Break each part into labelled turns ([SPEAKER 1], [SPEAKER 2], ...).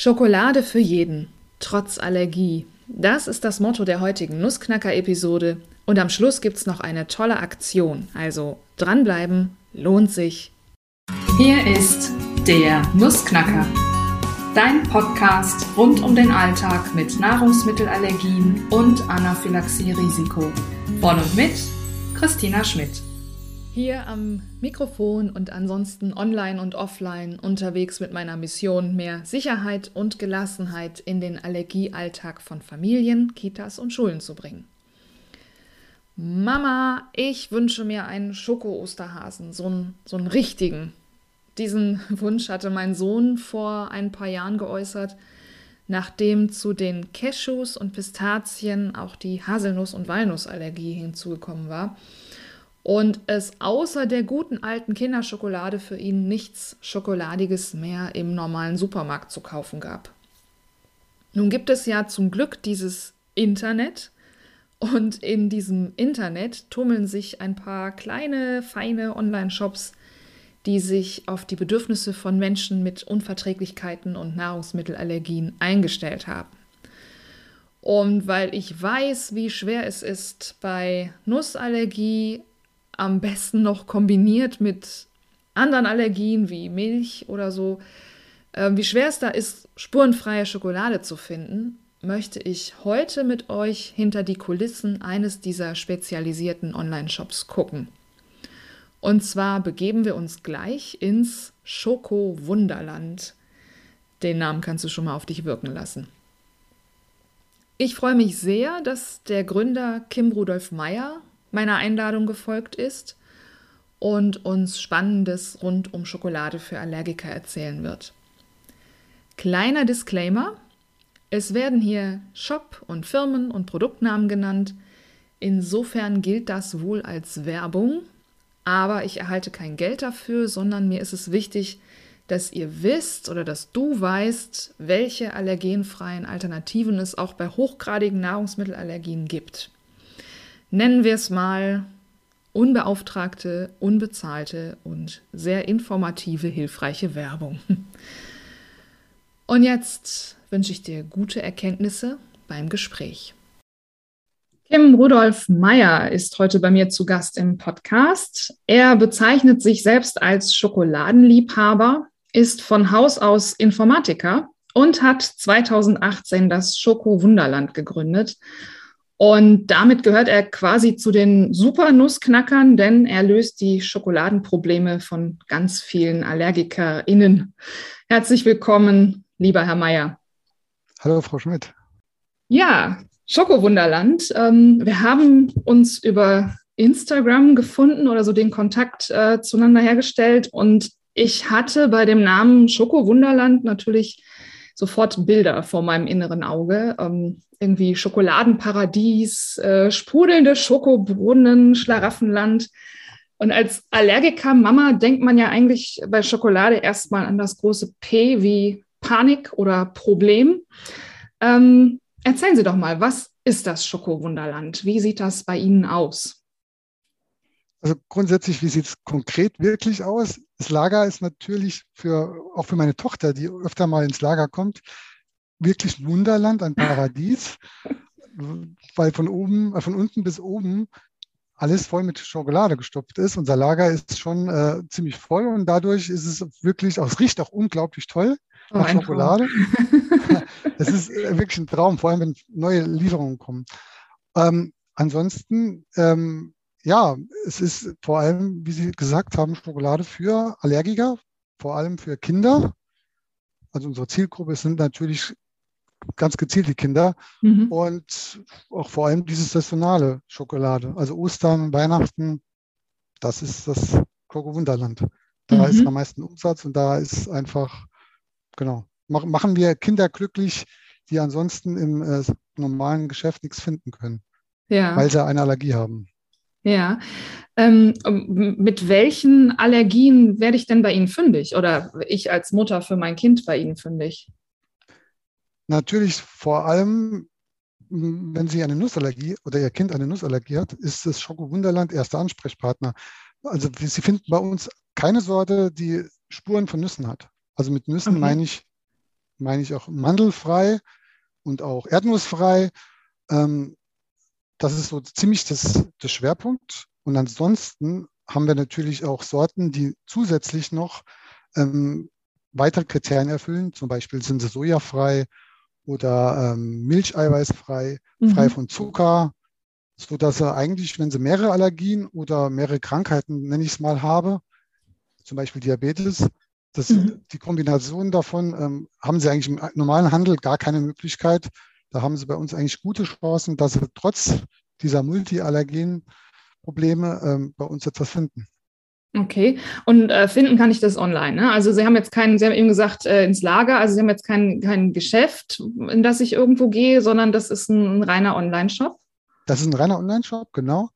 [SPEAKER 1] Schokolade für jeden, trotz Allergie. Das ist das Motto der heutigen Nussknacker-Episode. Und am Schluss gibt's noch eine tolle Aktion. Also dranbleiben, lohnt sich.
[SPEAKER 2] Hier ist der Nussknacker. Dein Podcast rund um den Alltag mit Nahrungsmittelallergien und Anaphylaxie-Risiko. Von und mit Christina Schmidt.
[SPEAKER 1] Hier am Mikrofon und ansonsten online und offline unterwegs mit meiner Mission, mehr Sicherheit und Gelassenheit in den Allergiealltag von Familien, Kitas und Schulen zu bringen. Mama, ich wünsche mir einen Schoko-Osterhasen, so einen, so einen richtigen. Diesen Wunsch hatte mein Sohn vor ein paar Jahren geäußert, nachdem zu den Cashews und Pistazien auch die Haselnuss- und Walnussallergie hinzugekommen war und es außer der guten alten Kinderschokolade für ihn nichts Schokoladiges mehr im normalen Supermarkt zu kaufen gab. Nun gibt es ja zum Glück dieses Internet und in diesem Internet tummeln sich ein paar kleine, feine Online-Shops, die sich auf die Bedürfnisse von Menschen mit Unverträglichkeiten und Nahrungsmittelallergien eingestellt haben. Und weil ich weiß, wie schwer es ist, bei Nussallergie am besten noch kombiniert mit anderen Allergien wie Milch oder so, äh, wie schwer es da ist, spurenfreie Schokolade zu finden, möchte ich heute mit euch hinter die Kulissen eines dieser spezialisierten Online-Shops gucken. Und zwar begeben wir uns gleich ins Schoko-Wunderland. Den Namen kannst du schon mal auf dich wirken lassen. Ich freue mich sehr, dass der Gründer Kim Rudolf Meyer meiner Einladung gefolgt ist und uns Spannendes rund um Schokolade für Allergiker erzählen wird. Kleiner Disclaimer, es werden hier Shop und Firmen und Produktnamen genannt. Insofern gilt das wohl als Werbung, aber ich erhalte kein Geld dafür, sondern mir ist es wichtig, dass ihr wisst oder dass du weißt, welche allergenfreien Alternativen es auch bei hochgradigen Nahrungsmittelallergien gibt nennen wir es mal, unbeauftragte, unbezahlte und sehr informative, hilfreiche Werbung. Und jetzt wünsche ich dir gute Erkenntnisse beim Gespräch. Kim Rudolf Meyer ist heute bei mir zu Gast im Podcast. Er bezeichnet sich selbst als Schokoladenliebhaber, ist von Haus aus Informatiker und hat 2018 das Schoko Wunderland gegründet und damit gehört er quasi zu den Super-Nussknackern, denn er löst die Schokoladenprobleme von ganz vielen AllergikerInnen. Herzlich willkommen, lieber Herr Mayer.
[SPEAKER 3] Hallo, Frau Schmidt.
[SPEAKER 1] Ja, Schokowunderland. Ähm, wir haben uns über Instagram gefunden oder so den Kontakt äh, zueinander hergestellt und ich hatte bei dem Namen Schokowunderland natürlich sofort Bilder vor meinem inneren Auge. Ähm, irgendwie Schokoladenparadies, äh, sprudelnde Schokobrunnen, Schlaraffenland. Und als Allergiker-Mama denkt man ja eigentlich bei Schokolade erstmal an das große P wie Panik oder Problem. Ähm, erzählen Sie doch mal, was ist das Schokowunderland? Wie sieht das bei Ihnen aus?
[SPEAKER 3] Also grundsätzlich, wie sieht es konkret wirklich aus? Das Lager ist natürlich für, auch für meine Tochter, die öfter mal ins Lager kommt, wirklich ein Wunderland, ein Paradies, weil von oben, äh, von unten bis oben alles voll mit Schokolade gestopft ist. Unser Lager ist schon äh, ziemlich voll und dadurch ist es wirklich, auch, es riecht auch unglaublich toll oh, nach Schokolade. Es ist äh, wirklich ein Traum, vor allem wenn neue Lieferungen kommen. Ähm, ansonsten, ähm, ja, es ist vor allem, wie Sie gesagt haben, Schokolade für Allergiker, vor allem für Kinder. Also unsere Zielgruppe sind natürlich ganz gezielt die Kinder mhm. und auch vor allem dieses saisonale Schokolade. Also Ostern, Weihnachten, das ist das Koko Wunderland. Da mhm. ist am meisten Umsatz und da ist einfach, genau, machen wir Kinder glücklich, die ansonsten im äh, normalen Geschäft nichts finden können, ja. weil sie eine Allergie haben.
[SPEAKER 1] Ja. Ähm, mit welchen Allergien werde ich denn bei Ihnen fündig oder ich als Mutter für mein Kind bei Ihnen fündig?
[SPEAKER 3] Natürlich vor allem, wenn Sie eine Nussallergie oder Ihr Kind eine Nussallergie hat, ist das Schoko Wunderland erster Ansprechpartner. Also Sie finden bei uns keine Sorte, die Spuren von Nüssen hat. Also mit Nüssen okay. meine ich meine ich auch mandelfrei und auch erdnussfrei. Ähm, das ist so ziemlich das, das Schwerpunkt. Und ansonsten haben wir natürlich auch Sorten, die zusätzlich noch ähm, weitere Kriterien erfüllen. Zum Beispiel sind sie sojafrei oder ähm, milcheiweißfrei, mhm. frei von Zucker, so dass er eigentlich, wenn sie mehrere Allergien oder mehrere Krankheiten, nenne ich es mal, habe, zum Beispiel Diabetes, das, mhm. die Kombination davon ähm, haben sie eigentlich im normalen Handel gar keine Möglichkeit. Da haben sie bei uns eigentlich gute Chancen, dass sie trotz dieser Multiallergen-Probleme ähm, bei uns etwas finden.
[SPEAKER 1] Okay, und äh, finden kann ich das online. Ne? Also Sie haben jetzt keinen, Sie haben eben gesagt, äh, ins Lager, also Sie haben jetzt kein, kein Geschäft, in das ich irgendwo gehe, sondern das ist ein, ein reiner Online-Shop.
[SPEAKER 3] Das ist ein reiner Online-Shop, genau.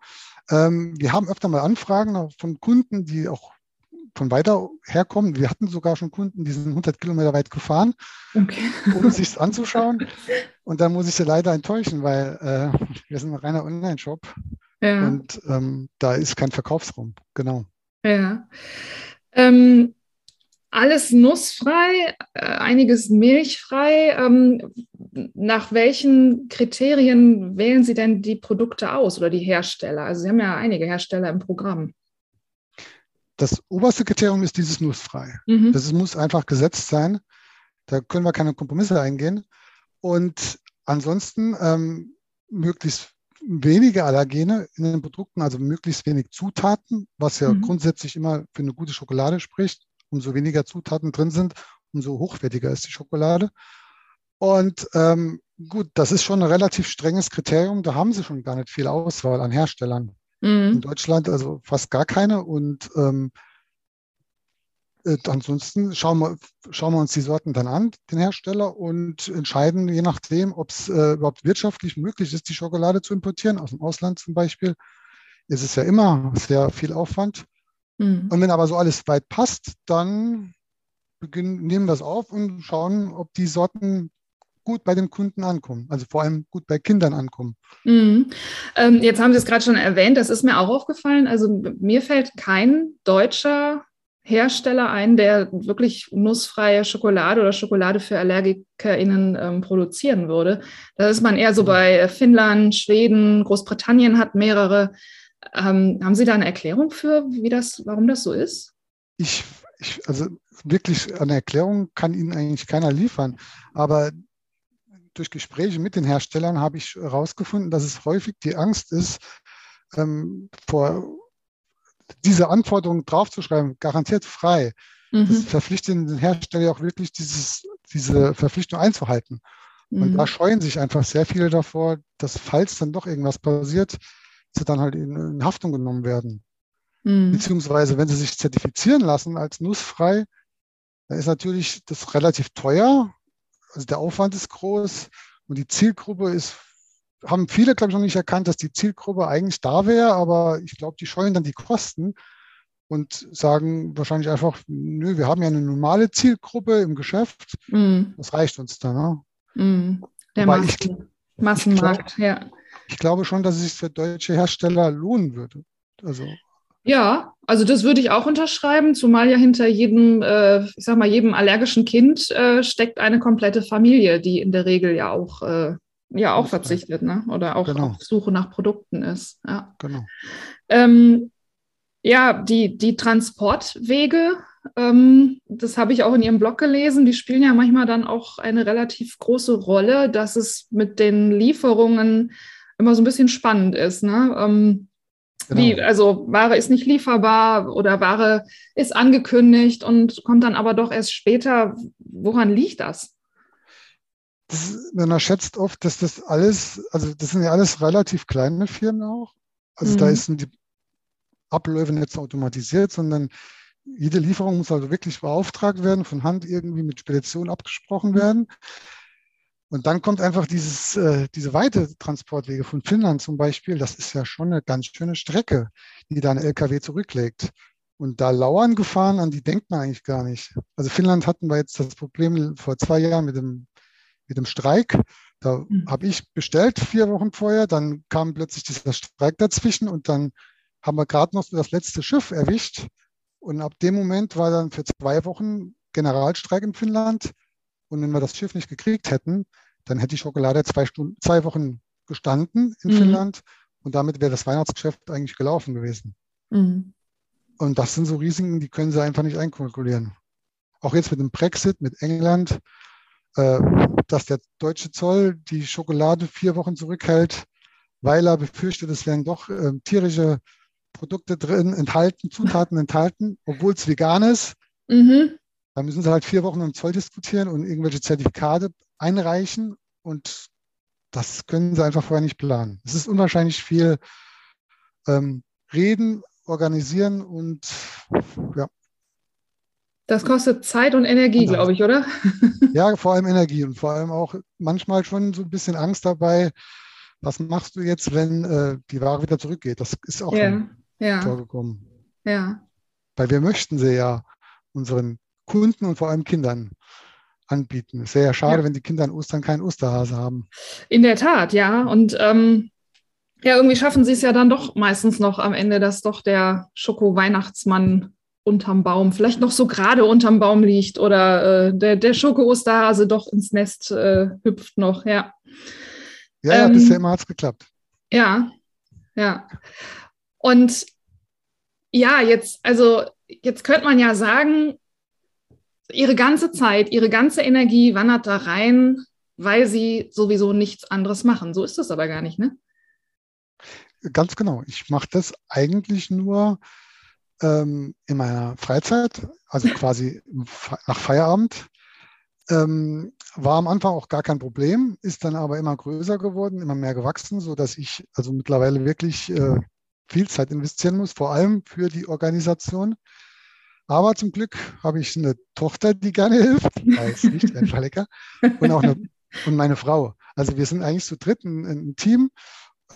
[SPEAKER 3] Ähm, wir haben öfter mal Anfragen von Kunden, die auch von weiter herkommen. Wir hatten sogar schon Kunden, die sind 100 Kilometer weit gefahren, okay. um sich es anzuschauen. Und da muss ich sie leider enttäuschen, weil äh, wir sind ein reiner Online-Shop ja. und ähm, da ist kein Verkaufsraum. Genau.
[SPEAKER 1] Ja. Ähm, alles nussfrei, äh, einiges milchfrei. Ähm, nach welchen Kriterien wählen Sie denn die Produkte aus oder die Hersteller? Also Sie haben ja einige Hersteller im Programm.
[SPEAKER 3] Das oberste Kriterium ist dieses nussfrei. Mhm. Das muss einfach gesetzt sein. Da können wir keine Kompromisse eingehen. Und ansonsten ähm, möglichst wenige Allergene in den Produkten, also möglichst wenig Zutaten, was ja mhm. grundsätzlich immer für eine gute Schokolade spricht. Umso weniger Zutaten drin sind, umso hochwertiger ist die Schokolade. Und ähm, gut, das ist schon ein relativ strenges Kriterium. Da haben sie schon gar nicht viel Auswahl an Herstellern. Mhm. In Deutschland also fast gar keine. Und ähm, äh, ansonsten schauen wir, schauen wir uns die Sorten dann an, den Hersteller, und entscheiden, je nachdem, ob es äh, überhaupt wirtschaftlich möglich ist, die Schokolade zu importieren, aus dem Ausland zum Beispiel. Ist es ja immer sehr viel Aufwand. Mhm. Und wenn aber so alles weit passt, dann beginnen, nehmen wir es auf und schauen, ob die Sorten gut bei den Kunden ankommen, also vor allem gut bei Kindern ankommen.
[SPEAKER 1] Mhm. Ähm, jetzt haben Sie es gerade schon erwähnt, das ist mir auch aufgefallen. Also mir fällt kein deutscher Hersteller ein, der wirklich nussfreie Schokolade oder Schokolade für AllergikerInnen ähm, produzieren würde. Da ist man eher so bei Finnland, Schweden, Großbritannien hat mehrere. Ähm, haben Sie da eine Erklärung für, wie das, warum das so ist?
[SPEAKER 3] Ich, ich, also wirklich eine Erklärung kann Ihnen eigentlich keiner liefern. Aber durch Gespräche mit den Herstellern habe ich herausgefunden, dass es häufig die Angst ist, ähm, vor diese Anforderungen draufzuschreiben, garantiert frei. Mhm. Das verpflichtet den Hersteller auch wirklich, dieses, diese Verpflichtung einzuhalten. Mhm. Und da scheuen sich einfach sehr viele davor, dass falls dann doch irgendwas passiert, sie dann halt in, in Haftung genommen werden. Mhm. Beziehungsweise, wenn sie sich zertifizieren lassen als nussfrei, dann ist natürlich das relativ teuer. Also der Aufwand ist groß und die Zielgruppe ist haben viele, glaube ich, noch nicht erkannt, dass die Zielgruppe eigentlich da wäre, aber ich glaube, die scheuen dann die Kosten und sagen wahrscheinlich einfach, nö, wir haben ja eine normale Zielgruppe im Geschäft. Mm. Das reicht uns dann. Ne?
[SPEAKER 1] Mm. Der Massen, ich, Massenmarkt,
[SPEAKER 3] ich glaub, ja. Ich glaube schon, dass es sich für deutsche Hersteller lohnen würde. Also
[SPEAKER 1] ja, also das würde ich auch unterschreiben, zumal ja hinter jedem, äh, ich sag mal, jedem allergischen Kind äh, steckt eine komplette Familie, die in der Regel ja auch äh, ja auch verzichtet, ne? Oder auch genau. auf Suche nach Produkten ist. Ja,
[SPEAKER 3] genau.
[SPEAKER 1] Ähm, ja, die, die Transportwege, ähm, das habe ich auch in Ihrem Blog gelesen, die spielen ja manchmal dann auch eine relativ große Rolle, dass es mit den Lieferungen immer so ein bisschen spannend ist. Ne? Ähm, genau. wie, also Ware ist nicht lieferbar oder Ware ist angekündigt und kommt dann aber doch erst später. Woran liegt das?
[SPEAKER 3] das, man erschätzt oft, dass das alles, also das sind ja alles relativ kleine Firmen auch. Also mhm. da sind die Abläufe nicht so automatisiert, sondern jede Lieferung muss also wirklich beauftragt werden, von Hand irgendwie mit Spedition abgesprochen mhm. werden. Und dann kommt einfach dieses, äh, diese weite Transportwege von Finnland zum Beispiel. Das ist ja schon eine ganz schöne Strecke, die da ein LKW zurücklegt. Und da lauern Gefahren an, die denkt man eigentlich gar nicht. Also Finnland hatten wir jetzt das Problem vor zwei Jahren mit dem mit dem Streik. Da mhm. habe ich bestellt vier Wochen vorher, dann kam plötzlich dieser Streik dazwischen und dann haben wir gerade noch das letzte Schiff erwischt. Und ab dem Moment war dann für zwei Wochen Generalstreik in Finnland. Und wenn wir das Schiff nicht gekriegt hätten, dann hätte die Schokolade zwei, Stunden, zwei Wochen gestanden in
[SPEAKER 1] Mhm.
[SPEAKER 3] Finnland und damit wäre das Weihnachtsgeschäft eigentlich gelaufen gewesen.
[SPEAKER 1] Mhm.
[SPEAKER 3] Und das sind so Risiken, die können sie einfach nicht einkalkulieren. Auch jetzt mit dem Brexit, mit England, äh, dass der deutsche Zoll die Schokolade vier Wochen zurückhält, weil er befürchtet, es wären doch äh, tierische Produkte drin, enthalten, Zutaten enthalten, obwohl es vegan ist.
[SPEAKER 1] Mhm.
[SPEAKER 3] Da müssen sie halt vier Wochen im Zoll diskutieren und irgendwelche Zertifikate einreichen und das können sie einfach vorher nicht planen. Es ist unwahrscheinlich viel ähm, reden, organisieren und ja,
[SPEAKER 1] Das kostet Zeit und Energie,
[SPEAKER 3] Genau.
[SPEAKER 1] glaube ich, oder?
[SPEAKER 3] ja, vor allem Energie und vor allem auch manchmal schon so ein bisschen Angst dabei. Was machst du jetzt, wenn äh, die Ware wieder zurückgeht? Das ist auch
[SPEAKER 1] Ja, ja,
[SPEAKER 3] vorgekommen.
[SPEAKER 1] ja.
[SPEAKER 3] Weil wir möchten sie ja unseren Kunden und vor allem Kindern anbieten. Es wäre ja schade,
[SPEAKER 1] Ja.
[SPEAKER 3] wenn die Kinder an Ostern keinen Osterhase haben.
[SPEAKER 1] In der Tat, ja. Und ähm, ja, irgendwie schaffen sie es ja dann doch meistens noch am Ende, dass doch der Schoko-Weihnachtsmann unterm Baum, vielleicht noch so gerade unterm Baum liegt oder äh, der, der Schoko-Osterhase doch ins Nest äh, hüpft noch, ja.
[SPEAKER 3] Ja, ja,
[SPEAKER 1] Ähm,
[SPEAKER 3] bisher immer hat es geklappt.
[SPEAKER 1] Ja, ja. Und ja, jetzt, also jetzt könnte man ja sagen, ihre ganze Zeit, ihre ganze Energie wandert da rein, weil sie sowieso nichts anderes machen. So ist das aber gar nicht, ne?
[SPEAKER 3] Ganz genau. Ich mache das eigentlich nur ähm, in meiner Freizeit, also quasi nach Feierabend. Ähm, war am Anfang auch gar kein Problem, ist dann aber immer größer geworden, immer mehr gewachsen, sodass ich also mittlerweile wirklich äh, viel Zeit investieren muss, vor allem für die Organisation. Aber zum Glück habe ich eine Tochter, die gerne hilft, als Nicht-Einfalliger, und auch eine, und meine Frau. Also wir sind eigentlich zu dritt ein, ein Team,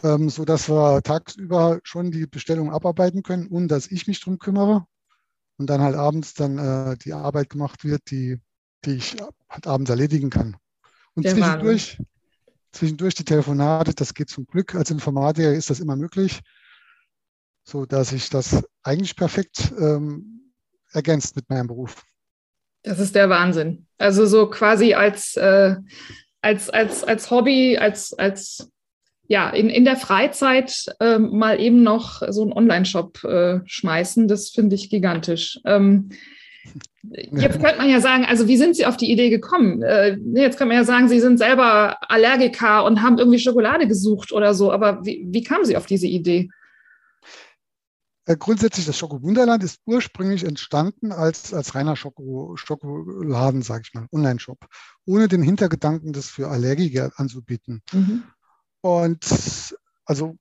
[SPEAKER 3] ähm, so dass wir tagsüber schon die Bestellung abarbeiten können und dass ich mich drum kümmere und dann halt abends dann äh, die Arbeit gemacht wird, die, die ich halt abends erledigen kann. Und
[SPEAKER 1] Der
[SPEAKER 3] zwischendurch, zwischendurch die Telefonate, das geht zum Glück. Als Informatiker ist das immer möglich, so dass ich das eigentlich perfekt ähm, ergänzt mit meinem Beruf.
[SPEAKER 1] Das ist der Wahnsinn. Also so quasi als, äh, als, als, als Hobby, als, als ja, in, in der Freizeit äh, mal eben noch so einen Online-Shop äh, schmeißen, das finde ich gigantisch. Ähm, jetzt könnte man ja sagen, also wie sind Sie auf die Idee gekommen? Äh, jetzt könnte man ja sagen, Sie sind selber Allergiker und haben irgendwie Schokolade gesucht oder so, aber wie, wie kamen Sie auf diese Idee?
[SPEAKER 3] Äh, Grundsätzlich, das Schoko-Wunderland ist ursprünglich entstanden als, als reiner Schoko, Schokoladen, sage ich mal, Online-Shop, ohne den Hintergedanken, das für Allergiker anzubieten.
[SPEAKER 1] Mhm.
[SPEAKER 3] Und also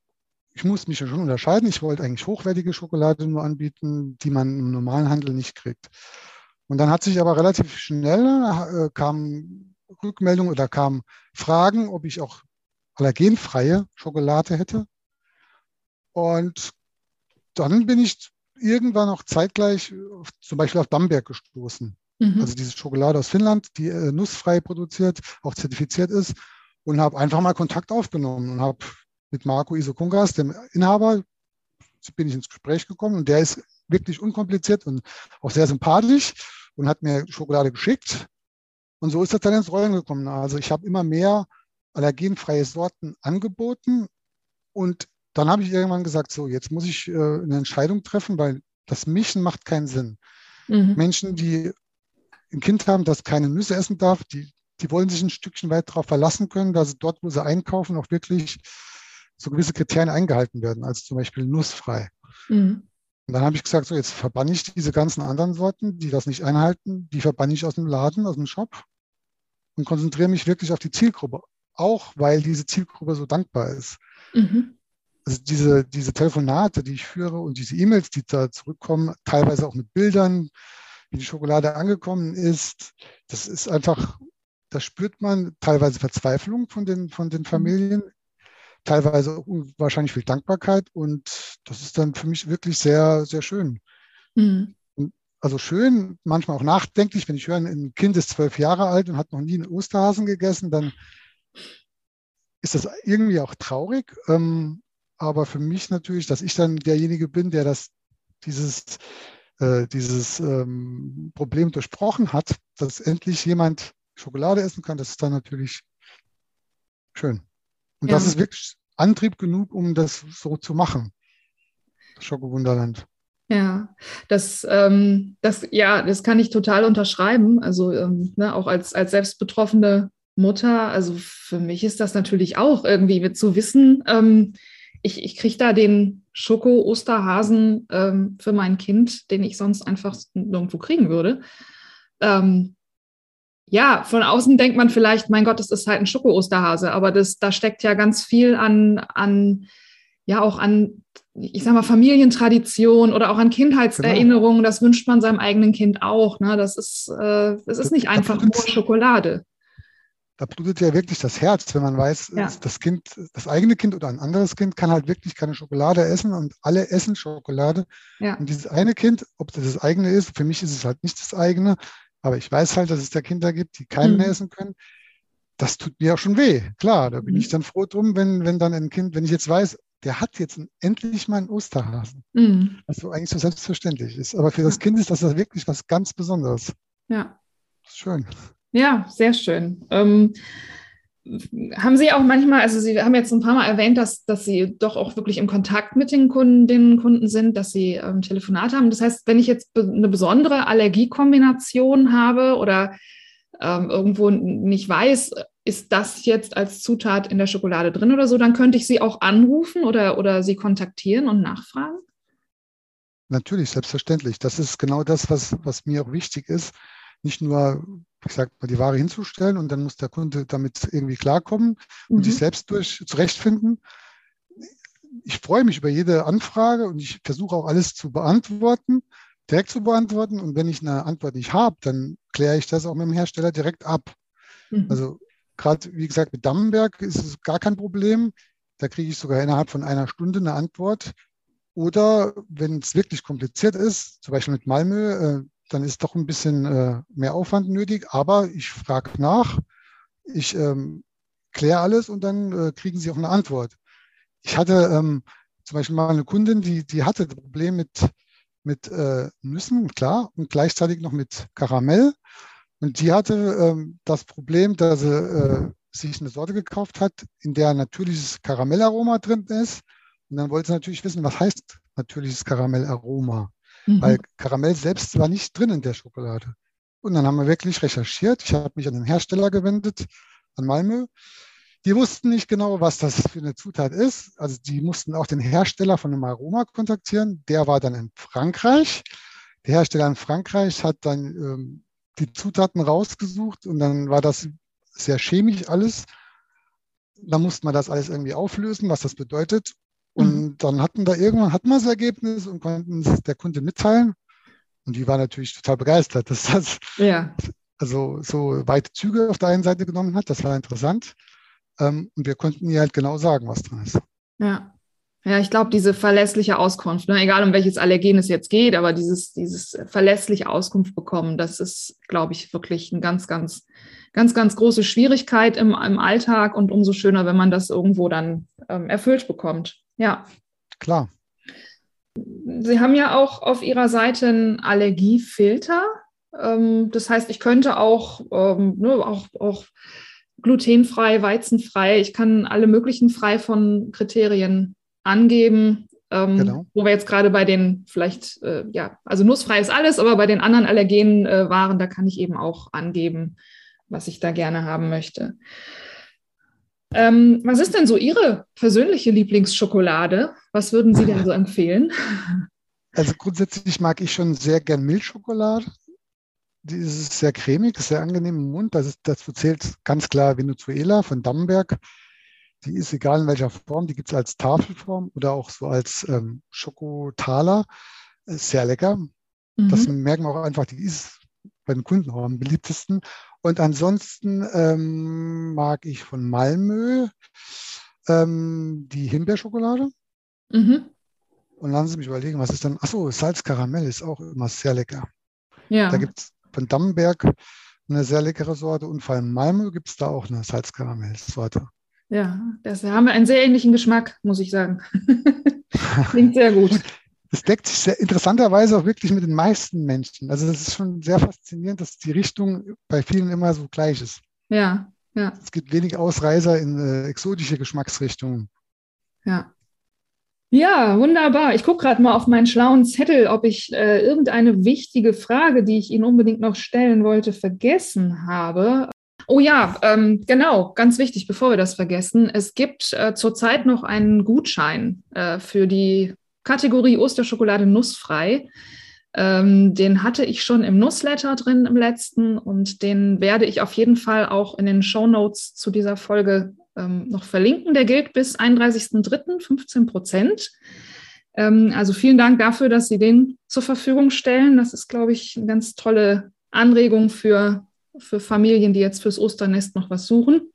[SPEAKER 3] ich muss mich ja schon unterscheiden. Ich wollte eigentlich hochwertige Schokolade nur anbieten, die man im normalen Handel nicht kriegt. Und dann hat sich aber relativ schnell äh, kam Rückmeldung oder kamen Fragen, ob ich auch allergenfreie Schokolade hätte. Und dann bin ich irgendwann auch zeitgleich auf, zum Beispiel auf Bamberg gestoßen.
[SPEAKER 1] Mhm.
[SPEAKER 3] Also diese Schokolade aus Finnland, die äh, nussfrei produziert, auch zertifiziert ist und habe einfach mal Kontakt aufgenommen und habe mit Marco Isokungas, dem Inhaber, bin ich ins Gespräch gekommen und der ist wirklich unkompliziert und auch sehr sympathisch und hat mir Schokolade geschickt. Und so ist das dann ins Rollen gekommen. Also ich habe immer mehr allergenfreie Sorten angeboten und dann habe ich irgendwann gesagt, so, jetzt muss ich äh, eine Entscheidung treffen, weil das Mischen macht keinen Sinn.
[SPEAKER 1] Mhm.
[SPEAKER 3] Menschen, die ein Kind haben, das keine Nüsse essen darf, die, die wollen sich ein Stückchen weit darauf verlassen können, dass dort, wo sie einkaufen, auch wirklich so gewisse Kriterien eingehalten werden, als zum Beispiel nussfrei.
[SPEAKER 1] Mhm.
[SPEAKER 3] Und dann habe ich gesagt, so jetzt verbanne ich diese ganzen anderen Sorten, die das nicht einhalten, die verbanne ich aus dem Laden, aus dem Shop und konzentriere mich wirklich auf die Zielgruppe. Auch weil diese Zielgruppe so dankbar ist.
[SPEAKER 1] Mhm.
[SPEAKER 3] Also diese, diese Telefonate, die ich führe und diese E-Mails, die da zurückkommen, teilweise auch mit Bildern, wie die Schokolade angekommen ist, das ist einfach, da spürt man teilweise Verzweiflung von den, von den Familien, teilweise auch wahrscheinlich viel Dankbarkeit und das ist dann für mich wirklich sehr, sehr schön.
[SPEAKER 1] Mhm.
[SPEAKER 3] Also schön, manchmal auch nachdenklich, wenn ich höre, ein Kind ist zwölf Jahre alt und hat noch nie einen Osterhasen gegessen, dann ist das irgendwie auch traurig. Ähm, aber für mich natürlich, dass ich dann derjenige bin, der das, dieses, äh, dieses ähm, Problem durchbrochen hat, dass endlich jemand Schokolade essen kann, das ist dann natürlich schön. Und
[SPEAKER 1] Ja.
[SPEAKER 3] das ist wirklich Antrieb genug, um das so zu machen. Schokowunderland.
[SPEAKER 1] Ja, das, ähm, das, ja, das kann ich total unterschreiben. Also ähm, ne, auch als, als selbst betroffene Mutter, also für mich ist das natürlich auch irgendwie mit zu wissen, ähm, ich, ich kriege da den Schoko-Osterhasen ähm, für mein Kind, den ich sonst einfach nirgendwo kriegen würde. Ähm, ja, von außen denkt man vielleicht, mein Gott, das ist halt ein Schoko-Osterhase, aber das, da steckt ja ganz viel an, an ja auch an, ich sag mal, Familientradition oder auch an Kindheitserinnerungen. Das wünscht man seinem eigenen Kind auch. Ne? Das ist, äh, das ist nicht einfach nur Schokolade.
[SPEAKER 3] Da blutet ja wirklich das Herz, wenn man weiß,
[SPEAKER 1] Ja.
[SPEAKER 3] das Kind, das eigene Kind oder ein anderes Kind kann halt wirklich keine Schokolade essen und alle essen Schokolade.
[SPEAKER 1] Ja,
[SPEAKER 3] Und dieses eine Kind, ob das das eigene ist, für mich ist es halt nicht das eigene, aber ich weiß halt, dass es da Kinder gibt, die keinen
[SPEAKER 1] Mhm.
[SPEAKER 3] mehr essen können. Das tut mir auch schon weh. Klar, da bin
[SPEAKER 1] Mhm.
[SPEAKER 3] ich dann froh drum, wenn, wenn dann ein Kind, wenn ich jetzt weiß, der hat jetzt endlich mal einen Osterhasen,
[SPEAKER 1] Mhm.
[SPEAKER 3] was so eigentlich so selbstverständlich ist. Aber für das Kind ist das ja wirklich was ganz Besonderes.
[SPEAKER 1] ja.
[SPEAKER 3] Schön.
[SPEAKER 1] Ja, sehr schön. Ähm, haben Sie auch manchmal, also Sie haben jetzt ein paar Mal erwähnt, dass, dass Sie doch auch wirklich im Kontakt mit den Kundinnen und Kunden sind, dass Sie ähm, Telefonate haben. Das heißt, wenn ich jetzt be eine besondere Allergiekombination habe oder ähm, irgendwo nicht weiß, ist das jetzt als Zutat in der Schokolade drin oder so, dann könnte ich Sie auch anrufen oder, oder Sie kontaktieren und nachfragen.
[SPEAKER 3] Natürlich, selbstverständlich. Das ist genau das, was, was mir auch wichtig ist. Nicht nur, ich sag mal, die Ware hinzustellen und dann muss der Kunde damit irgendwie klarkommen und sich
[SPEAKER 1] Mhm.
[SPEAKER 3] selbst durch zurechtfinden. Ich freue mich über jede Anfrage und ich versuche auch alles zu beantworten, direkt zu beantworten. Und wenn ich eine Antwort nicht habe, dann kläre ich das auch mit dem Hersteller direkt ab.
[SPEAKER 1] Mhm.
[SPEAKER 3] Also gerade, wie gesagt, mit Dammenberg ist es gar kein Problem. Da kriege ich sogar innerhalb von einer Stunde eine Antwort. Oder wenn es wirklich kompliziert ist, zum Beispiel mit Malmö, äh, dann ist doch ein bisschen äh, mehr Aufwand nötig. Aber ich frage nach, ich ähm, kläre alles und dann äh, kriegen Sie auch eine Antwort. Ich hatte ähm, zum Beispiel mal eine Kundin, die, die hatte das Problem mit, mit äh, Nüssen, klar, und gleichzeitig noch mit Karamell. Und die hatte ähm, das Problem, dass sie äh, sich eine Sorte gekauft hat, in der natürliches Karamellaroma drin ist. Und dann wollte sie natürlich wissen, was heißt natürliches Karamellaroma?
[SPEAKER 1] Mhm.
[SPEAKER 3] Weil Karamell selbst war nicht drin in der Schokolade. Und dann haben wir wirklich recherchiert. Ich habe mich an den Hersteller gewendet, an Malmö. Die wussten nicht genau, was das für eine Zutat ist. Also die mussten auch den Hersteller von dem Aroma kontaktieren. Der war dann in Frankreich. Der Hersteller in Frankreich hat dann ähm, die Zutaten rausgesucht und dann war das sehr chemisch alles. Da musste man das alles irgendwie auflösen, was das bedeutet. Und
[SPEAKER 1] Mhm.
[SPEAKER 3] dann hatten da irgendwann hatten wir das Ergebnis und konnten es der Kunde mitteilen. Und die war natürlich total begeistert, dass das
[SPEAKER 1] ja.
[SPEAKER 3] also so weite Züge auf der einen Seite genommen hat. Das war interessant. Ähm, und wir konnten ihr halt genau sagen, was drin ist.
[SPEAKER 1] Ja. Ja, ich glaube, diese verlässliche Auskunft, ne, egal um welches Allergen es jetzt geht, aber dieses, dieses verlässliche Auskunft bekommen, das ist, glaube ich, wirklich eine ganz, ganz, ganz, ganz große Schwierigkeit im, im Alltag und umso schöner, wenn man das irgendwo dann ähm, erfüllt bekommt. Ja.
[SPEAKER 3] Klar.
[SPEAKER 1] Sie haben ja auch auf Ihrer Seite einen Allergiefilter. Ähm, das heißt, ich könnte auch, ähm, ne, auch, auch glutenfrei, weizenfrei, ich kann alle möglichen frei von Kriterien angeben. Ähm,
[SPEAKER 3] Genau.
[SPEAKER 1] Wo wir jetzt gerade bei den vielleicht, äh, ja, also nussfrei ist alles, aber bei den anderen allergenen äh, Waren, da kann ich eben auch angeben, was ich da gerne haben möchte. Ähm, was ist denn so Ihre persönliche Lieblingsschokolade? Was würden Sie denn so empfehlen?
[SPEAKER 3] Also grundsätzlich mag ich schon sehr gern Milchschokolade. Die ist sehr cremig, sehr angenehm im Mund. Das ist, dazu zählt ganz klar Venezuela von Dammenberg. Die ist egal in welcher Form, die gibt es als Tafelform oder auch so als ähm, Schokotaler. Ist sehr lecker. Das
[SPEAKER 1] Mhm.
[SPEAKER 3] merken wir auch einfach, die ist bei den Kunden auch am beliebtesten. Und ansonsten ähm, mag ich von Malmö ähm, die Himbeerschokolade.
[SPEAKER 1] Mhm.
[SPEAKER 3] Und lassen Sie mich überlegen, was ist denn? Achso, Salzkaramell ist auch immer sehr lecker.
[SPEAKER 1] Ja.
[SPEAKER 3] Da gibt es von Dammenberg eine sehr leckere Sorte und vor allem Malmö gibt es da auch eine Salzkaramell-Sorte.
[SPEAKER 1] Ja, das haben wir einen sehr ähnlichen Geschmack, muss ich sagen. Klingt sehr gut.
[SPEAKER 3] Das deckt sich sehr interessanterweise auch wirklich mit den meisten Menschen. Also das ist schon sehr faszinierend, dass die Richtung bei vielen immer so gleich ist.
[SPEAKER 1] Ja, ja.
[SPEAKER 3] Es gibt wenig Ausreißer in äh, exotische Geschmacksrichtungen.
[SPEAKER 1] Ja. Ja, wunderbar. Ich gucke gerade mal auf meinen schlauen Zettel, ob ich äh, irgendeine wichtige Frage, die ich Ihnen unbedingt noch stellen wollte, vergessen habe. Oh ja, ähm, genau, ganz wichtig, bevor wir das vergessen. Es gibt äh, zurzeit noch einen Gutschein äh, für die Kategorie Osterschokolade nussfrei. Ähm, den hatte ich schon im Newsletter drin im letzten und den werde ich auf jeden Fall auch in den Show Notes zu dieser Folge ähm, noch verlinken. Der gilt bis 31.03. 15 Prozent. Ähm, also vielen Dank dafür, dass Sie den zur Verfügung stellen. Das ist, glaube ich, eine ganz tolle Anregung für, für Familien, die jetzt fürs Osternest noch was suchen.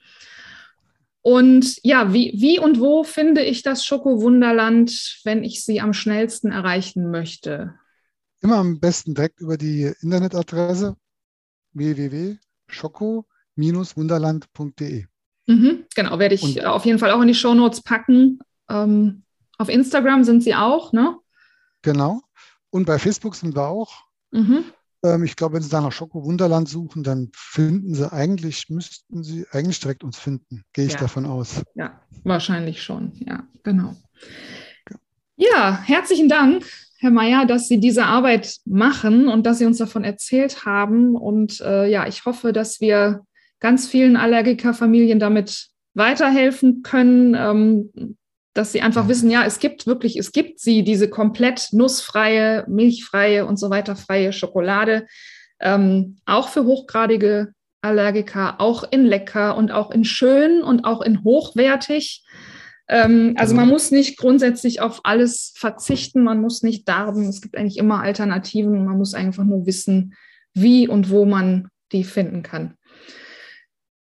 [SPEAKER 1] Und ja, wie, wie und wo finde ich das Schoko-Wunderland, wenn ich sie am schnellsten erreichen möchte?
[SPEAKER 3] Immer am besten direkt über die Internetadresse www.schoko-wunderland.de.
[SPEAKER 1] Mhm, genau, werde ich und, auf jeden Fall auch in die Shownotes packen. Ähm, auf Instagram sind sie auch, ne?
[SPEAKER 3] Genau. Und bei Facebook sind wir auch. Mhm. Ähm, ich glaube, wenn Sie da nach Schoko Wunderland suchen, dann finden Sie eigentlich, müssten Sie eigentlich direkt uns finden. Gehe ich ja. davon aus.
[SPEAKER 1] Ja, wahrscheinlich schon. Ja, genau. Ja, herzlichen Dank, Herr Mayer, dass Sie diese Arbeit machen und dass Sie uns davon erzählt haben. Und äh, ja, ich hoffe, dass wir ganz vielen Allergikerfamilien damit weiterhelfen können, ähm, dass sie einfach wissen, ja, es gibt wirklich, es gibt sie, diese komplett nussfreie, milchfreie und so weiter freie Schokolade, ähm, auch für hochgradige Allergiker, auch in lecker und auch in schön und auch in hochwertig. Ähm, also man muss nicht grundsätzlich auf alles verzichten, man muss nicht darben, es gibt eigentlich immer Alternativen, man muss einfach nur wissen, wie und wo man die finden kann.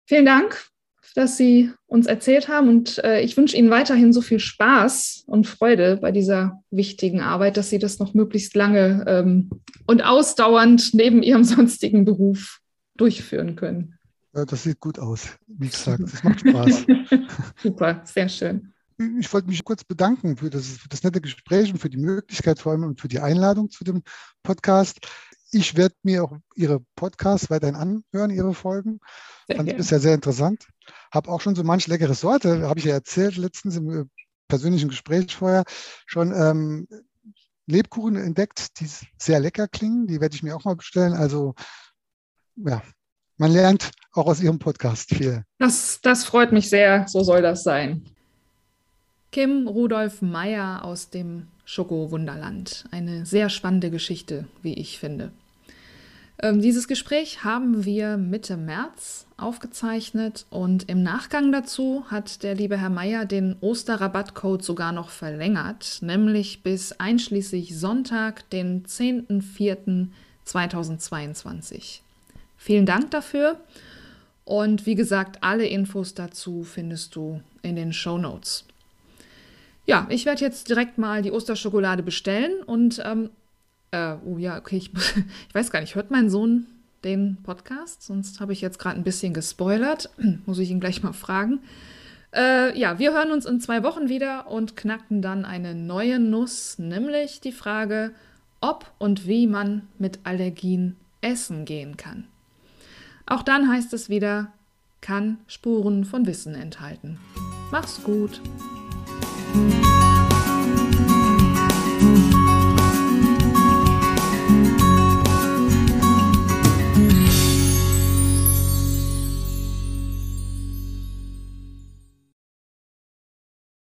[SPEAKER 1] Vielen Dank dass Sie uns erzählt haben. Und äh, ich wünsche Ihnen weiterhin so viel Spaß und Freude bei dieser wichtigen Arbeit, dass Sie das noch möglichst lange ähm, und ausdauernd neben Ihrem sonstigen Beruf durchführen können.
[SPEAKER 3] Ja, das sieht gut aus. Wie gesagt, das macht Spaß.
[SPEAKER 1] Super, sehr schön.
[SPEAKER 3] Ich wollte mich kurz bedanken für das, für das nette Gespräch und für die Möglichkeit vor allem und für die Einladung zu dem Podcast. Ich werde mir auch Ihre Podcasts weiterhin anhören, Ihre Folgen. Sehr Fand ich bisher sehr interessant. Habe auch schon so manch leckere Sorte, habe ich ja erzählt letztens im äh, persönlichen Gespräch vorher, schon ähm, Lebkuchen entdeckt, die sehr lecker klingen. Die werde ich mir auch mal bestellen. Also ja, man lernt auch aus Ihrem Podcast viel.
[SPEAKER 1] Das, das freut mich sehr. So soll das sein. Kim Rudolf Meyer aus dem Schoko-Wunderland. Eine sehr spannende Geschichte, wie ich finde. Ähm, dieses Gespräch haben wir Mitte März aufgezeichnet und im Nachgang dazu hat der liebe Herr Meier den Osterrabattcode sogar noch verlängert, nämlich bis einschließlich Sonntag, den 10.04.2022. Vielen Dank dafür und wie gesagt, alle Infos dazu findest du in den Show Notes. Ja, ich werde jetzt direkt mal die Osterschokolade bestellen und ähm, äh, oh ja, okay, ich, ich weiß gar nicht, hört mein Sohn den Podcast? Sonst habe ich jetzt gerade ein bisschen gespoilert. Muss ich ihn gleich mal fragen. Äh, ja, wir hören uns in zwei Wochen wieder und knacken dann eine neue Nuss, nämlich die Frage, ob und wie man mit Allergien essen gehen kann. Auch dann heißt es wieder, kann Spuren von Wissen enthalten. Mach's gut.